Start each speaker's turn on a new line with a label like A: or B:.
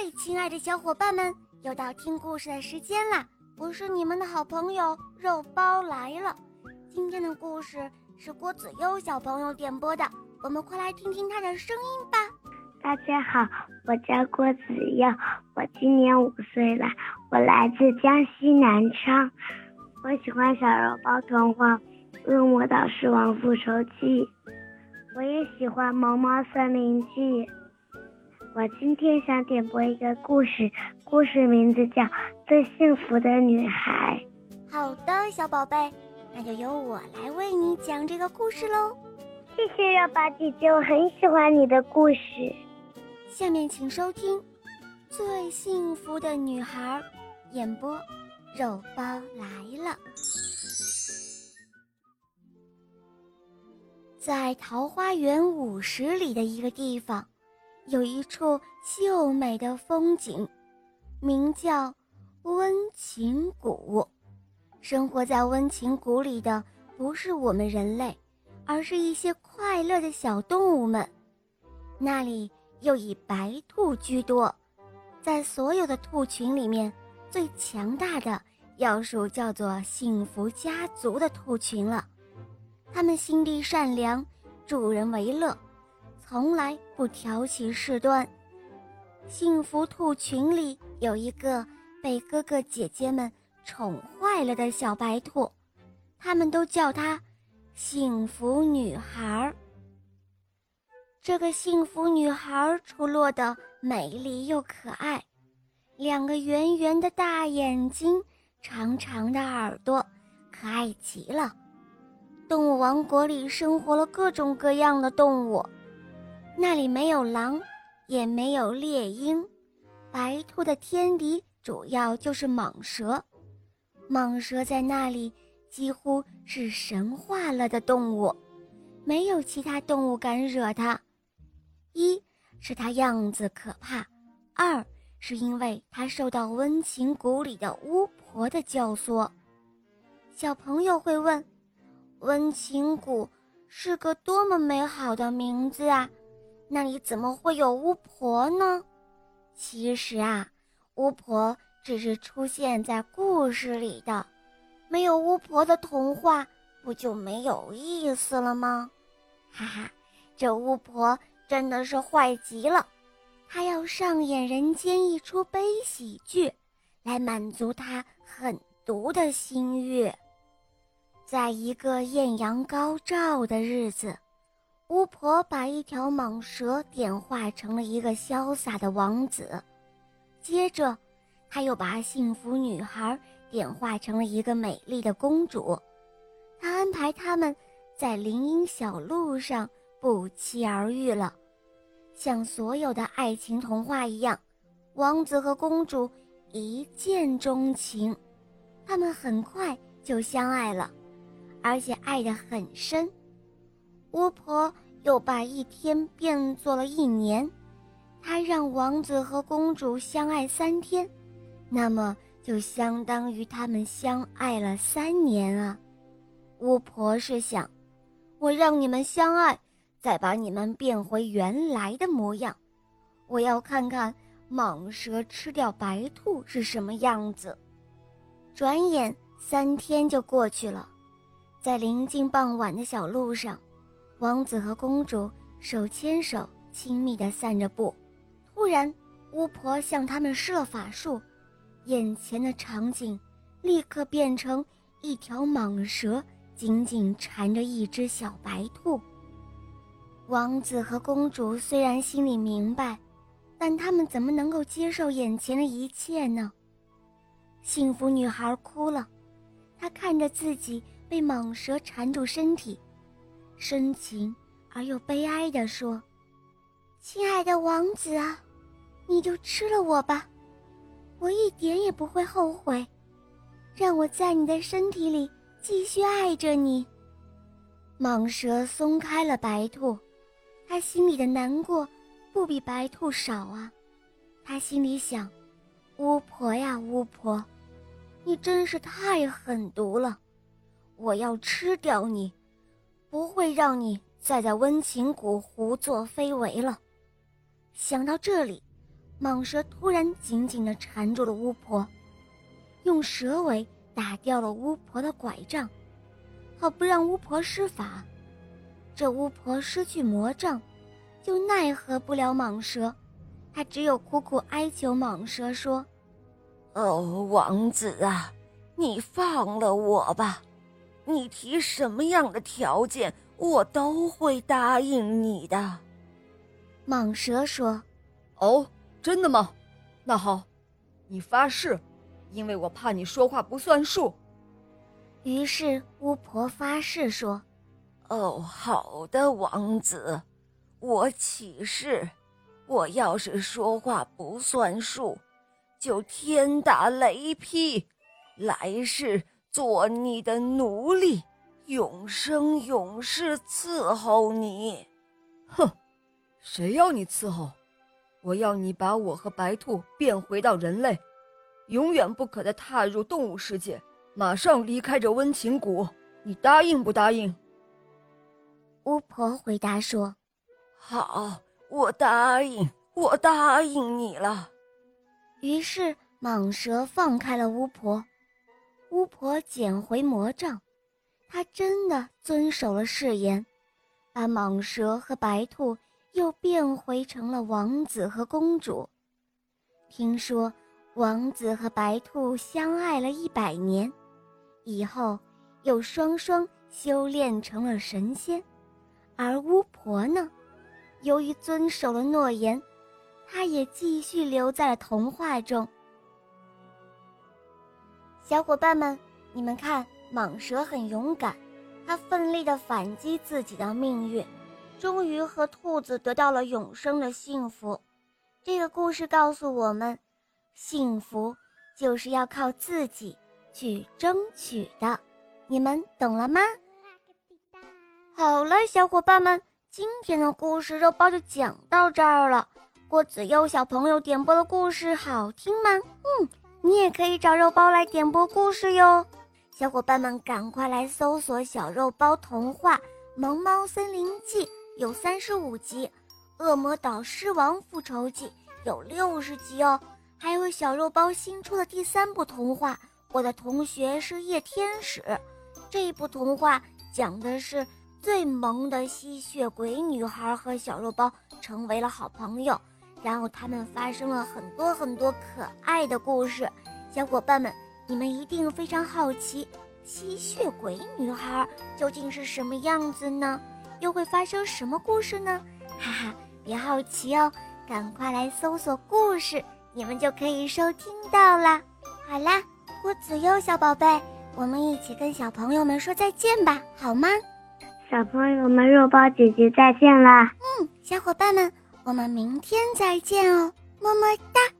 A: 嗨，亲爱的小伙伴们，又到听故事的时间啦！我是你们的好朋友肉包来了。今天的故事是郭子悠小朋友点播的，我们快来听听他的声音吧。
B: 大家好，我叫郭子悠，我今年五岁了，我来自江西南昌。我喜欢小肉包童话《恶魔岛狮王复仇记》，我也喜欢《萌猫森林记》。我今天想点播一个故事，故事名字叫《最幸福的女孩》。
A: 好的，小宝贝，那就由我来为你讲这个故事喽。
B: 谢谢肉包姐姐，我很喜欢你的故事。
A: 下面请收听《最幸福的女孩》，演播肉包来了。在桃花源五十里的一个地方。有一处秀美的风景，名叫温情谷。生活在温情谷里的不是我们人类，而是一些快乐的小动物们。那里又以白兔居多，在所有的兔群里面，最强大的要数叫做幸福家族的兔群了。他们心地善良，助人为乐。从来不挑起事端。幸福兔群里有一个被哥哥姐姐们宠坏了的小白兔，他们都叫她幸福女孩。这个幸福女孩出落的美丽又可爱，两个圆圆的大眼睛，长长的耳朵，可爱极了。动物王国里生活了各种各样的动物。那里没有狼，也没有猎鹰，白兔的天敌主要就是蟒蛇。蟒蛇在那里几乎是神化了的动物，没有其他动物敢惹它。一是它样子可怕，二是因为它受到温情谷里的巫婆的教唆。小朋友会问：温情谷是个多么美好的名字啊！那里怎么会有巫婆呢？其实啊，巫婆只是出现在故事里的，没有巫婆的童话不就没有意思了吗？哈哈，这巫婆真的是坏极了，她要上演人间一出悲喜剧，来满足她狠毒的心欲。在一个艳阳高照的日子。巫婆把一条蟒蛇点化成了一个潇洒的王子，接着，她又把幸福女孩点化成了一个美丽的公主。她安排他们在林荫小路上不期而遇了，像所有的爱情童话一样，王子和公主一见钟情，他们很快就相爱了，而且爱得很深。巫婆又把一天变作了一年，她让王子和公主相爱三天，那么就相当于他们相爱了三年啊！巫婆是想，我让你们相爱，再把你们变回原来的模样，我要看看蟒蛇吃掉白兔是什么样子。转眼三天就过去了，在临近傍晚的小路上。王子和公主手牵手，亲密地散着步。突然，巫婆向他们施了法术，眼前的场景立刻变成一条蟒蛇紧紧缠着一只小白兔。王子和公主虽然心里明白，但他们怎么能够接受眼前的一切呢？幸福女孩哭了，她看着自己被蟒蛇缠住身体。深情而又悲哀地说：“亲爱的王子啊，你就吃了我吧，我一点也不会后悔。让我在你的身体里继续爱着你。”蟒蛇松开了白兔，他心里的难过不比白兔少啊。他心里想：“巫婆呀，巫婆，你真是太狠毒了，我要吃掉你。”不会让你再在温情谷胡作非为了。想到这里，蟒蛇突然紧紧地缠住了巫婆，用蛇尾打掉了巫婆的拐杖，好不让巫婆施法。这巫婆失去魔杖，就奈何不了蟒蛇，她只有苦苦哀求蟒蛇说：“
C: 哦，王子啊，你放了我吧！你提什么样的条件，我都会答应你的。”
A: 蟒蛇说：“
D: 哦，真的吗？那好，你发誓，因为我怕你说话不算数。”
A: 于是巫婆发誓说。
C: 哦，好的，王子，我起誓，我要是说话不算数，就天打雷劈，来世做你的奴隶，永生永世伺候你。
D: 哼，谁要你伺候？我要你把我和白兔变回到人类，永远不可再踏入动物世界，马上离开这温情谷。你答应不答应？
A: 巫婆回答说：“
C: 好，我答应，我答应你了。”
A: 于是蟒蛇放开了巫婆，巫婆捡回魔杖，她真的遵守了誓言，把蟒蛇和白兔又变回成了王子和公主。听说王子和白兔相爱了一百年，以后又双双修炼成了神仙。而巫婆呢，由于遵守了诺言，她也继续留在了童话中。小伙伴们，你们看，蟒蛇很勇敢，它奋力的反击自己的命运，终于和兔子得到了永生的幸福。这个故事告诉我们，幸福就是要靠自己去争取的。你们懂了吗？好了，小伙伴们，今天的故事肉包就讲到这儿了。郭子悠小朋友点播的故事好听吗？嗯，你也可以找肉包来点播故事哟。小伙伴们，赶快来搜索“小肉包童话《萌猫森林记》，有三十五集；《恶魔岛狮王复仇记》有六十集哦。还有小肉包新出的第三部童话《我的同学是夜天使》，这一部童话讲的是。最萌的吸血鬼女孩和小肉包成为了好朋友，然后他们发生了很多很多可爱的故事。小伙伴们，你们一定非常好奇，吸血鬼女孩究竟是什么样子呢？又会发生什么故事呢？哈哈，别好奇哦，赶快来搜索故事，你们就可以收听到啦。好啦，郭子悠小宝贝，我们一起跟小朋友们说再见吧，好吗？
B: 小朋友们，肉包姐姐再见啦！
A: 嗯，小伙伴们，我们明天再见哦，么么哒。